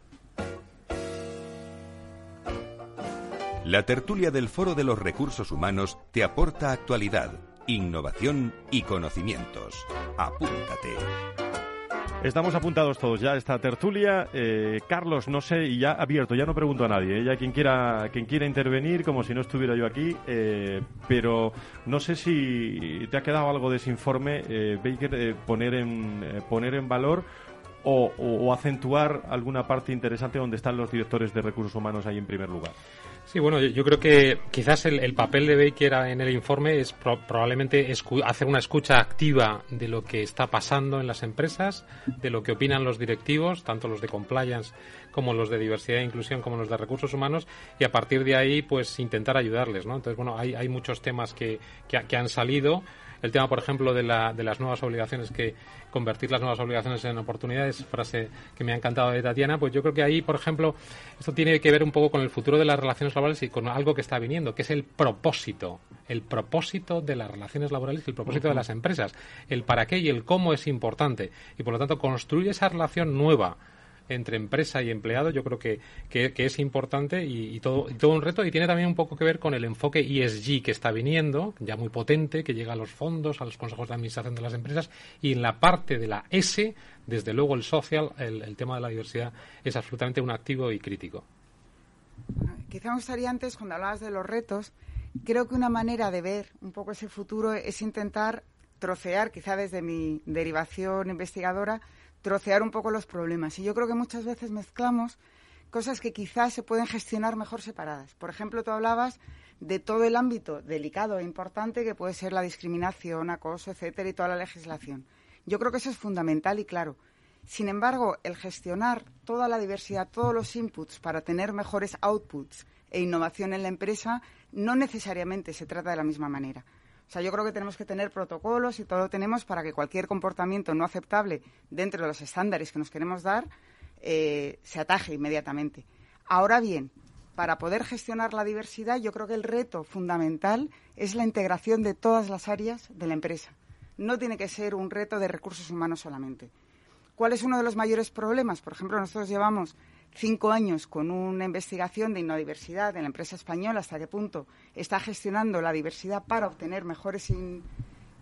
La tertulia del Foro de los Recursos Humanos te aporta actualidad, innovación y conocimientos. Apúntate. Estamos apuntados todos ya a esta tertulia. Eh, Carlos, no sé, y ya abierto, ya no pregunto a nadie, ¿eh? ya quien quiera, quien quiera intervenir, como si no estuviera yo aquí, eh, pero no sé si te ha quedado algo de ese informe, Baker, poner, en, poner en valor o, o acentuar alguna parte interesante donde están los directores de recursos humanos ahí en primer lugar. Sí, bueno, yo, creo que quizás el, papel de Baker en el informe es probablemente hacer una escucha activa de lo que está pasando en las empresas, de lo que opinan los directivos, tanto los de compliance como los de diversidad e inclusión, como los de recursos humanos, y a partir de ahí, pues intentar ayudarles, ¿no? Entonces, bueno, hay, hay muchos temas que, que han salido el tema, por ejemplo, de, la, de las nuevas obligaciones, que convertir las nuevas obligaciones en oportunidades, frase que me ha encantado de Tatiana, pues yo creo que ahí, por ejemplo, esto tiene que ver un poco con el futuro de las relaciones laborales y con algo que está viniendo, que es el propósito, el propósito de las relaciones laborales y el propósito de las empresas. El para qué y el cómo es importante. Y por lo tanto, construir esa relación nueva entre empresa y empleado yo creo que, que, es importante y, todo, todo un reto y tiene también un poco que ver con el enfoque ESG que está viniendo, ya muy potente, que llega a los fondos, a los consejos de administración de las empresas y en la parte de la S, desde luego el social, el, tema de la diversidad es absolutamente un activo y crítico. Quizá me gustaría antes, cuando hablabas de los retos, creo que una manera de ver un poco ese futuro es intentar trocear, quizá desde mi derivación investigadora, trocear un poco los problemas. Y yo creo que muchas veces mezclamos cosas que quizás se pueden gestionar mejor separadas. Por ejemplo, tú hablabas de todo el ámbito delicado e importante que puede ser la discriminación, acoso, etcétera, y toda la legislación. Yo creo que eso es fundamental y claro. Sin embargo, el gestionar toda la diversidad, todos los inputs para tener mejores outputs e innovación en la empresa, no necesariamente se trata de la misma manera. O sea, yo creo que tenemos que tener protocolos y todo lo tenemos para que cualquier comportamiento no aceptable dentro de los estándares que nos queremos dar eh, se ataje inmediatamente. Ahora bien, para poder gestionar la diversidad, yo creo que el reto fundamental es la integración de todas las áreas de la empresa. No tiene que ser un reto de recursos humanos solamente. ¿Cuál es uno de los mayores problemas? Por ejemplo, nosotros llevamos cinco años con una investigación de innodiversidad en la empresa española, hasta qué punto está gestionando la diversidad para obtener mejores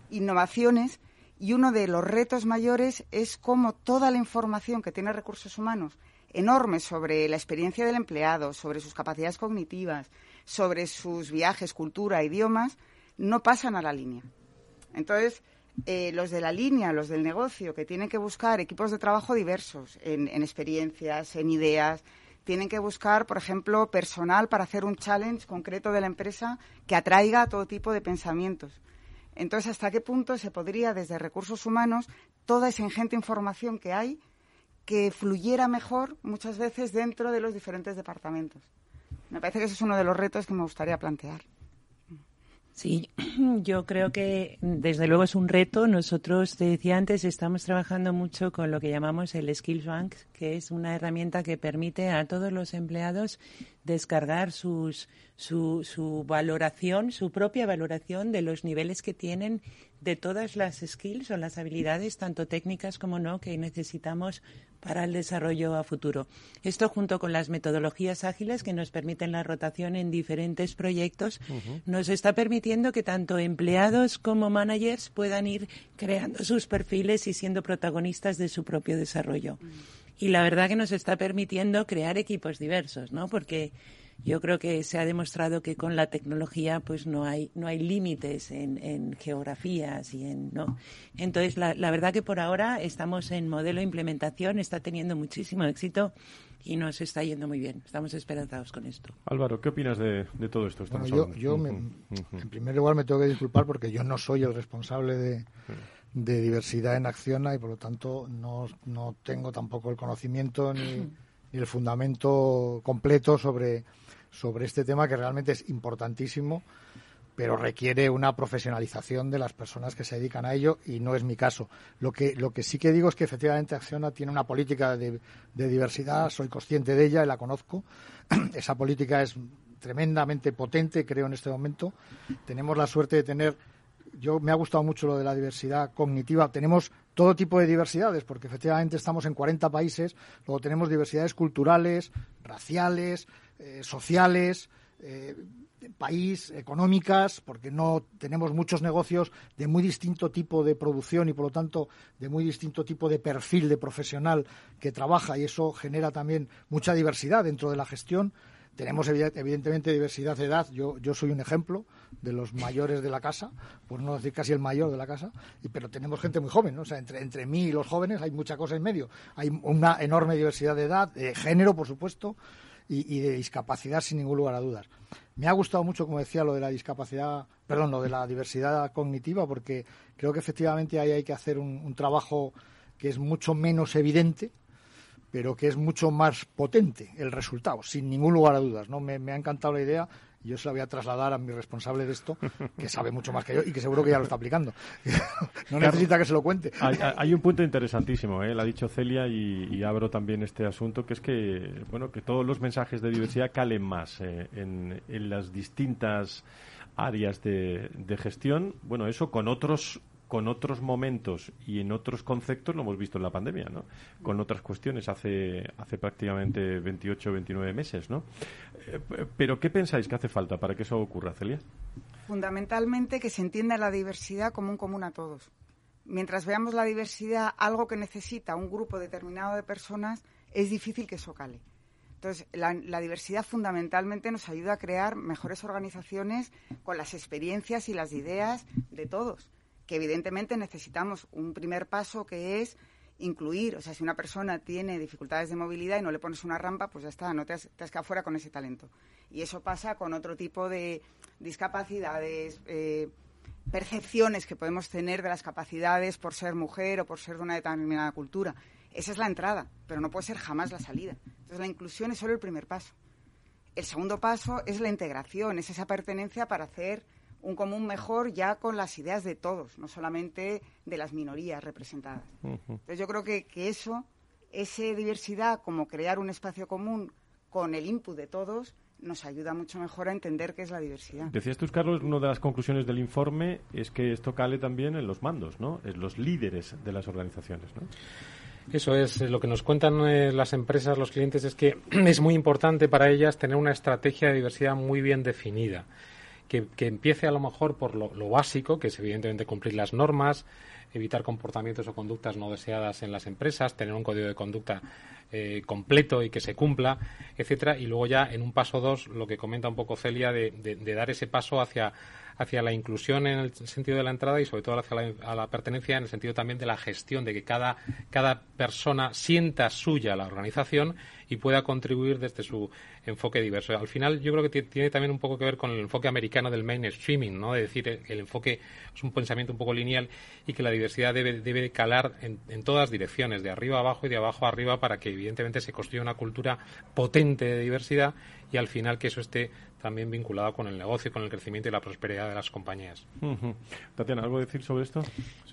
innovaciones. Y uno de los retos mayores es cómo toda la información que tiene recursos humanos enorme sobre la experiencia del empleado, sobre sus capacidades cognitivas, sobre sus viajes, cultura, idiomas, no pasan a la línea. Entonces, eh, los de la línea, los del negocio, que tienen que buscar equipos de trabajo diversos en, experiencias, en ideas, tienen que buscar, por ejemplo, personal para hacer un challenge concreto de la empresa que atraiga a todo tipo de pensamientos. Entonces, ¿hasta qué punto se podría, desde recursos humanos, toda esa ingente información que hay, que fluyera mejor muchas veces dentro de los diferentes departamentos? Me parece que ese es uno de los retos que me gustaría plantear. Sí, [clears throat] yo creo que desde luego es un reto. Nosotros, te decía antes, estamos trabajando mucho con lo que llamamos el Skills Bank, que es una herramienta que permite a todos los empleados descargar sus, su, su valoración, su propia valoración de los niveles que tienen de todas las skills o las habilidades, tanto técnicas como no, que necesitamos para el desarrollo a futuro. Esto junto con las metodologías ágiles que nos permiten la rotación en diferentes proyectos, nos está permitiendo que tanto empleados como managers puedan ir creando sus perfiles y siendo protagonistas de su propio desarrollo. Y la verdad que nos está permitiendo crear equipos diversos, ¿no? Porque yo creo que se ha demostrado que con la tecnología pues no hay no hay límites en, en geografías y en no entonces la, la, verdad que por ahora estamos en modelo de implementación está teniendo muchísimo éxito y nos está yendo muy bien. Estamos esperanzados con esto. Álvaro qué opinas de, de todo esto bueno, yo, yo me, en primer lugar me tengo que disculpar porque yo no soy el responsable de de diversidad en Acciona y por lo tanto no, no tengo tampoco el conocimiento ni, [clears throat] ni el fundamento completo sobre sobre este tema que realmente es importantísimo, pero requiere una profesionalización de las personas que se dedican a ello y no es mi caso. Lo que, lo que sí que digo es que efectivamente Acciona tiene una política de, de diversidad, soy consciente de ella y la conozco. [clears throat] Esa política es tremendamente potente, creo, en este momento. Tenemos la suerte de tener yo me ha gustado mucho lo de la diversidad cognitiva. Tenemos todo tipo de diversidades, porque efectivamente estamos en 40 países, luego tenemos diversidades culturales, raciales, eh, sociales, eh, país, económicas, porque no tenemos muchos negocios de muy distinto tipo de producción y por lo tanto de muy distinto tipo de perfil de profesional que trabaja y eso genera también mucha diversidad dentro de la gestión. Tenemos evidentemente diversidad de edad. Yo, yo soy un ejemplo de los mayores de la casa, por no decir casi el mayor de la casa, y, pero tenemos gente muy joven, o sea, entre, entre mí y los jóvenes hay mucha cosa en medio. Hay una enorme diversidad de edad, de género, por supuesto, y, de discapacidad sin ningún lugar a dudas. Me ha gustado mucho, como decía, lo de la discapacidad, perdón, lo de la diversidad cognitiva, porque creo que efectivamente ahí hay que hacer un trabajo que es mucho menos evidente, pero que es mucho más potente el resultado, sin ningún lugar a dudas. ¿no? Me, me ha encantado la idea yo se la voy a trasladar a mi responsable de esto, que sabe mucho más que yo y que seguro que ya lo está aplicando. [laughs] no necesita que se lo cuente. Hay, hay un punto interesantísimo, ¿eh? lo ha dicho Celia y, y, abro también este asunto, que es que, bueno, que todos los mensajes de diversidad calen más eh, en, en, las distintas áreas de, de gestión. Bueno, eso con otros con otros momentos y en otros conceptos lo hemos visto en la pandemia, ¿no? Con otras cuestiones hace, hace prácticamente 28 o 29 meses, ¿no? Eh, pero ¿qué pensáis que hace falta para que eso ocurra, Celia? Fundamentalmente que se entienda la diversidad como un común a todos. Mientras veamos la diversidad algo que necesita un grupo determinado de personas, es difícil que eso cale. Entonces, la, la, diversidad fundamentalmente nos ayuda a crear mejores organizaciones con las experiencias y las ideas de todos que evidentemente necesitamos un primer paso que es incluir, o sea, si una persona tiene dificultades de movilidad y no le pones una rampa, pues ya está, no te has, quedado fuera con ese talento. Y eso pasa con otro tipo de discapacidades, eh, percepciones que podemos tener de las capacidades por ser mujer o por ser de una determinada cultura. Esa es la entrada, pero no puede ser jamás la salida. Entonces, la inclusión es solo el primer paso. El segundo paso es la integración, es esa pertenencia para hacer un común mejor ya con las ideas de todos, no solamente de las minorías representadas. Uh -huh. Entonces yo creo que, que eso, esa diversidad, como crear un espacio común con el input de todos, nos ayuda mucho mejor a entender qué es la diversidad. Decías tú, Carlos, una de las conclusiones del informe es que esto cale también en los mandos, ¿no? En los líderes de las organizaciones, ¿no? Eso es, lo que nos cuentan eh, las empresas, los clientes, es que [clears throat] es muy importante para ellas tener una estrategia de diversidad muy bien definida que, que empiece a lo mejor por lo, lo, básico, que es evidentemente cumplir las normas, evitar comportamientos o conductas no deseadas en las empresas, tener un código de conducta eh, completo y que se cumpla, etcétera, y luego ya en un paso dos, lo que comenta un poco Celia, de, de, de dar ese paso hacia hacia la inclusión en el sentido de la entrada y sobre todo hacia la, la pertenencia en el sentido también de la gestión, de que cada, cada persona sienta suya la organización y pueda contribuir desde su enfoque diverso. Al final yo creo que tiene también un poco que ver con el enfoque americano del mainstreaming, ¿no? Es decir, el enfoque es un pensamiento un poco lineal y que la diversidad debe, debe calar en, en todas direcciones, de arriba a abajo y de abajo a arriba para que evidentemente se construye una cultura potente de diversidad y al final que eso esté también vinculado con el negocio, con el crecimiento y la prosperidad de las compañías. Tatiana, ¿algo decir sobre esto?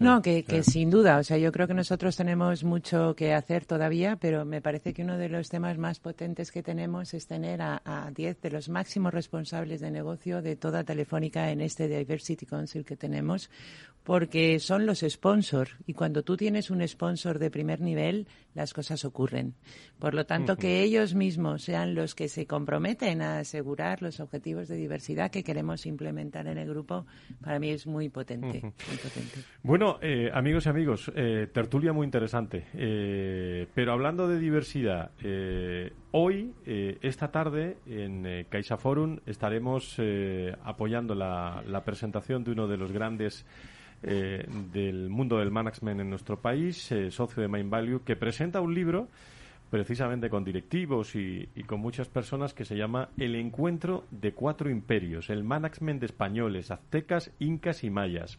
No, que, sin duda, o sea, yo creo que nosotros tenemos mucho que hacer todavía, pero me parece que uno de los temas más potentes que tenemos es tener a 10 de los máximos responsables de negocio de toda Telefónica en este Diversity Council que tenemos, porque son los sponsors y cuando tú tienes un sponsor de primer nivel, las cosas ocurren. Por lo tanto, que ellos mismos sean los que se comprometen a asegurar los objetivos de diversidad que queremos implementar en el grupo, para mí es muy potente. Bueno, eh, amigos y amigos, eh, tertulia muy interesante. Eh, pero hablando de diversidad, hoy, esta tarde, en Caixa Forum, estaremos apoyando la, la presentación de uno de los grandes eh, del mundo del management en nuestro país, eh, socio de Main Value, que presenta un libro precisamente con directivos y, con muchas personas que se llama El encuentro de cuatro imperios, el management de españoles, aztecas, incas y mayas.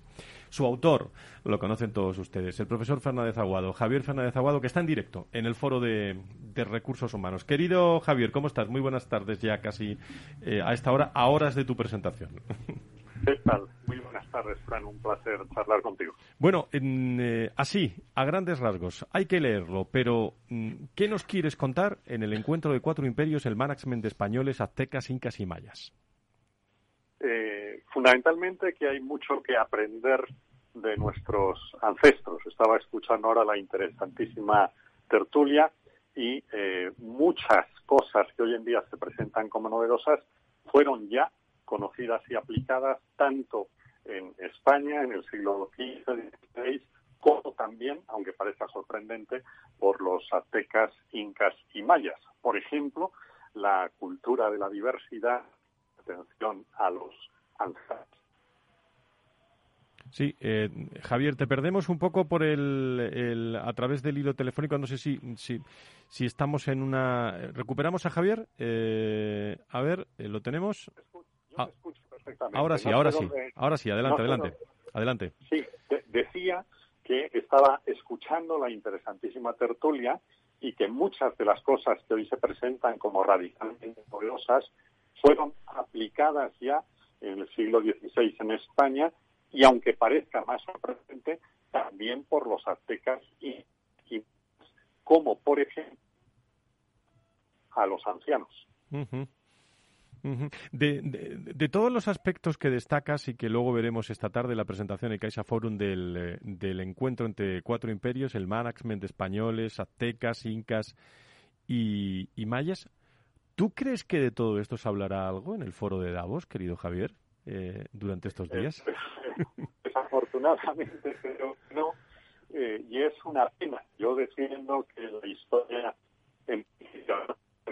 Su autor, lo conocen todos ustedes, el profesor Fernández Aguado, Javier Fernández Aguado, que está en directo en el foro de, recursos humanos. Querido Javier, ¿cómo estás? Muy buenas tardes ya casi eh, a esta hora, a horas de tu presentación. [laughs] ¿Qué tal? Muy buenas tardes, Fran. Un placer charlar contigo. Bueno, eh, así, a grandes rasgos, hay que leerlo, pero mm, ¿qué nos quieres contar en el encuentro de cuatro imperios, el management de españoles, aztecas, incas y mayas? Eh, fundamentalmente que hay mucho que aprender de nuestros ancestros. Estaba escuchando ahora la interesantísima tertulia y eh, muchas cosas que hoy en día se presentan como novedosas fueron ya conocidas y aplicadas tanto en España en el siglo XV XVI como también, aunque parezca sorprendente, por los aztecas, incas y mayas. Por ejemplo, la cultura de la diversidad, atención a los ancestros. Sí, eh, Javier, te perdemos un poco por el, a través del hilo telefónico. No sé si, si, si estamos en una. ¿Recuperamos a Javier? Eh, a ver, eh, ¿lo tenemos? Ah, ahora sí, ahora sí. Ahora sí, adelante, adelante. Adelante. Sí, decía que estaba escuchando la interesantísima tertulia y que muchas de las cosas que hoy se presentan como radicalmente novedosas fueron aplicadas ya en el siglo XVI en España y aunque parezca más sorprendente, también por los aztecas y, como por ejemplo a los ancianos. De, todos los aspectos que destacas y que luego veremos esta tarde la presentación en Caixa Forum del, eh, del encuentro entre cuatro imperios, el management de españoles, aztecas, incas y, mayas, ¿tú crees que de todo esto se hablará algo en el foro de Davos, querido Javier, eh, durante estos eh, días? [laughs] Desafortunadamente, pero no. y es una pena. Yo defiendo que la historia en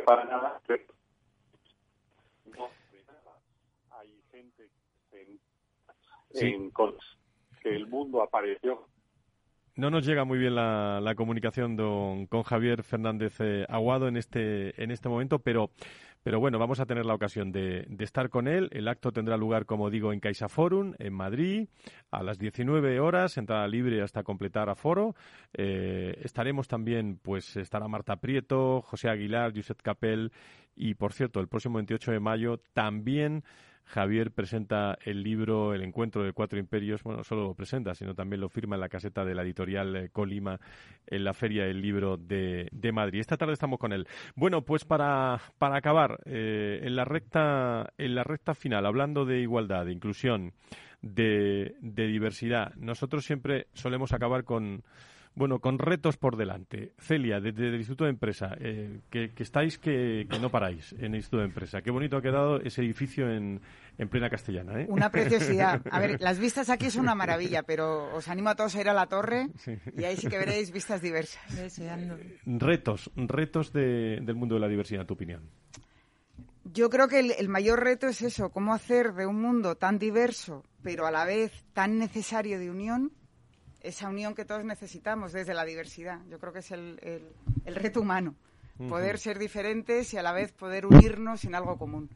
para nada, hay gente en, que el mundo apareció. No nos llega muy bien la, la comunicación con Javier Fernández eh, Aguado en este, en este momento, pero, pero bueno, vamos a tener la ocasión de, estar con él. El acto tendrá lugar, como digo, en Caixa Forum, en Madrid, a las 19 horas, entrada libre hasta completar aforo. Eh, estaremos también, pues estará Marta Prieto, José Aguilar, Josep Capel y, por cierto, el próximo 28 de mayo también Javier presenta el libro El encuentro de cuatro imperios. Bueno, no solo lo presenta, sino también lo firma en la caseta de la editorial eh, Colima en la Feria del Libro de, Madrid. Esta tarde estamos con él. Bueno, pues para, para acabar, eh, en, la recta, en la recta final, hablando de igualdad, de inclusión, de, de diversidad, nosotros siempre solemos acabar con bueno, con retos por delante. Celia, desde el Instituto de Empresa, eh, que, estáis que, no paráis en el Instituto de Empresa. Qué bonito ha quedado ese edificio en, en plena castellana. ¿eh? Una preciosidad. [laughs] A ver, las vistas aquí son una maravilla, pero os animo a todos a ir a la torre y ahí sí que veréis vistas diversas. Retos, retos del mundo de la diversidad, en tu opinión. Yo creo que el, mayor reto es eso, cómo hacer de un mundo tan diverso, pero a la vez tan necesario de unión, esa unión que todos necesitamos desde la diversidad. Yo creo que es el, reto humano. Poder ser diferentes y a la vez poder unirnos en algo común.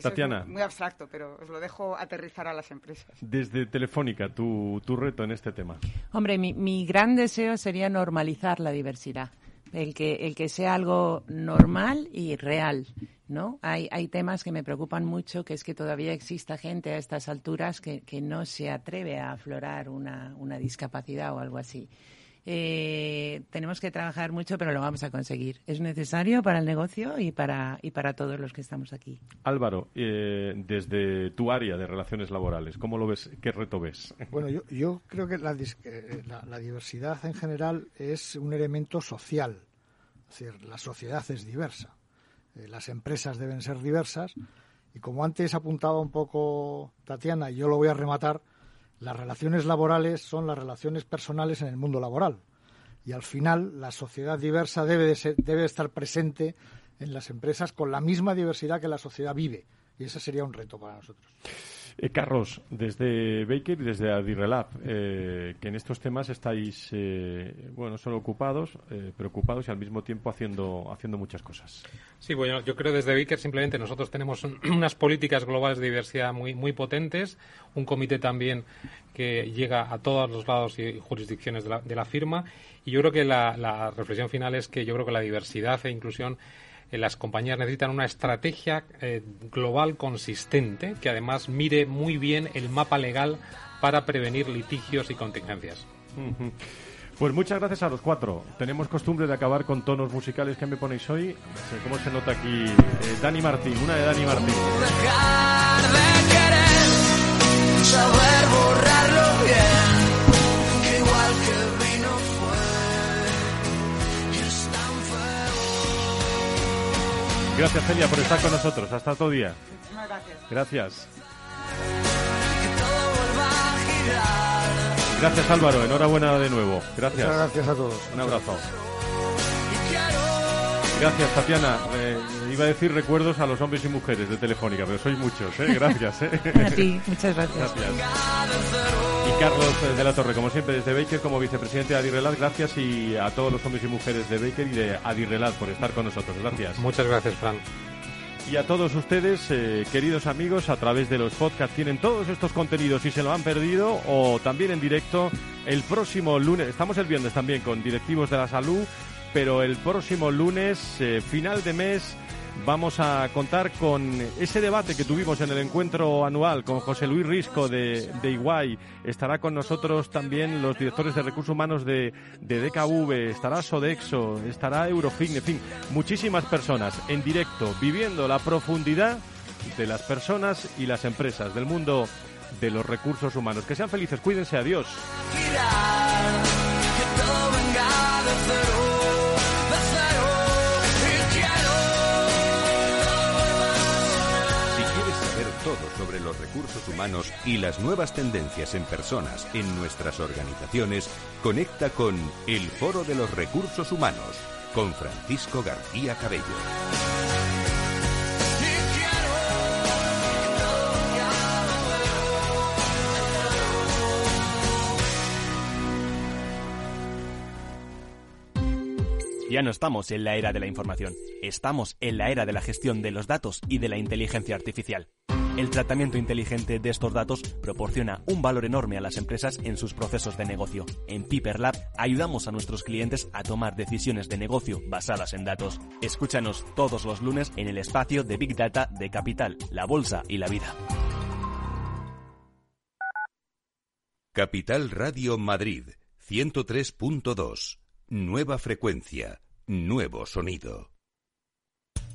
Tatiana. muy, abstracto, pero os lo dejo aterrizar a las empresas. Desde Telefónica, tu, tu reto en este tema. Hombre, mi, mi gran deseo sería normalizar la diversidad el que, el que sea algo normal y real. ¿no? Hay, hay temas que me preocupan mucho, que es que todavía exista gente a estas alturas que, que no se atreve a aflorar una, una discapacidad o algo así. Eh, tenemos que trabajar mucho, pero lo vamos a conseguir. Es necesario para el negocio y para, y para todos los que estamos aquí. Álvaro, eh, desde tu área de relaciones laborales, ¿cómo lo ves? ¿Qué reto ves? [laughs] Bueno, yo, yo creo que la, eh, la, la diversidad en general es un elemento social. Es decir, la sociedad es diversa. Eh, las empresas deben ser diversas. Y como antes apuntaba un poco Tatiana, y yo lo voy a rematar, las relaciones laborales son las relaciones personales en el mundo laboral. Y al final, la sociedad diversa debe, de ser, debe estar presente en las empresas con la misma diversidad que la sociedad vive. Y ese sería un reto para nosotros. Eh, Carlos, desde Baker y desde Adirrelab, eh, que en estos temas estáis, eh, bueno, solo ocupados, eh, preocupados y al mismo tiempo haciendo, haciendo muchas cosas. Sí, bueno, yo creo desde Baker simplemente nosotros tenemos un, [clears throat] unas políticas globales de diversidad muy, muy potentes, un comité también que llega a todos los lados y jurisdicciones de la, de la firma y yo creo que la, la reflexión final es que yo creo que la diversidad e inclusión eh, las compañías necesitan una estrategia eh, global consistente que además mire muy bien el mapa legal para prevenir litigios y contingencias. Uh -huh. Pues muchas gracias a los cuatro. Tenemos costumbre de acabar con tonos musicales que me ponéis hoy. No sé cómo se nota aquí eh, Dani Martín, una de Dani Martín. Dejar de querer, saber Gracias Celia por estar con nosotros. Hasta otro día. Muchísimas gracias. Gracias. Gracias Álvaro. Enhorabuena de nuevo. Gracias. Muchas gracias a todos. Un abrazo. Gracias, Tatiana. Eh, iba a decir recuerdos a los hombres y mujeres de Telefónica, pero sois muchos, ¿eh? Gracias, ¿eh? A ti, muchas gracias. Gracias. Carlos eh, de la Torre, como siempre, desde Baker, como vicepresidente de Adirrelat, gracias y a todos los hombres y mujeres de Baker y de Adirrelat por estar con nosotros. Gracias. Muchas gracias, Fran. Y a todos ustedes, eh, queridos amigos, a través de los podcasts tienen todos estos contenidos si se lo han perdido o también en directo el próximo lunes. Estamos el viernes también con directivos de la salud, pero el próximo lunes, eh, final de mes, vamos a contar con ese debate que tuvimos en el encuentro anual con José Luis Risco de, de Iguay. Estará con nosotros también los directores de recursos humanos de, de DKV, estará Sodexo, estará Eurofin, en fin, muchísimas personas en directo viviendo la profundidad de las personas y las empresas del mundo de los recursos humanos. Que sean felices, cuídense, adiós. Sobre los recursos humanos y las nuevas tendencias en personas en nuestras organizaciones, conecta con El Foro de los Recursos Humanos con Francisco García Cabello. Ya no estamos en la era de la información, estamos en la era de la gestión de los datos y de la inteligencia artificial. El tratamiento inteligente de estos datos proporciona un valor enorme a las empresas en sus procesos de negocio. En Piper Lab ayudamos a nuestros clientes a tomar decisiones de negocio basadas en datos. Escúchanos todos los lunes en el espacio de Big Data de Capital, la Bolsa y la Vida. Capital Radio Madrid 103.2. Nueva frecuencia, nuevo sonido.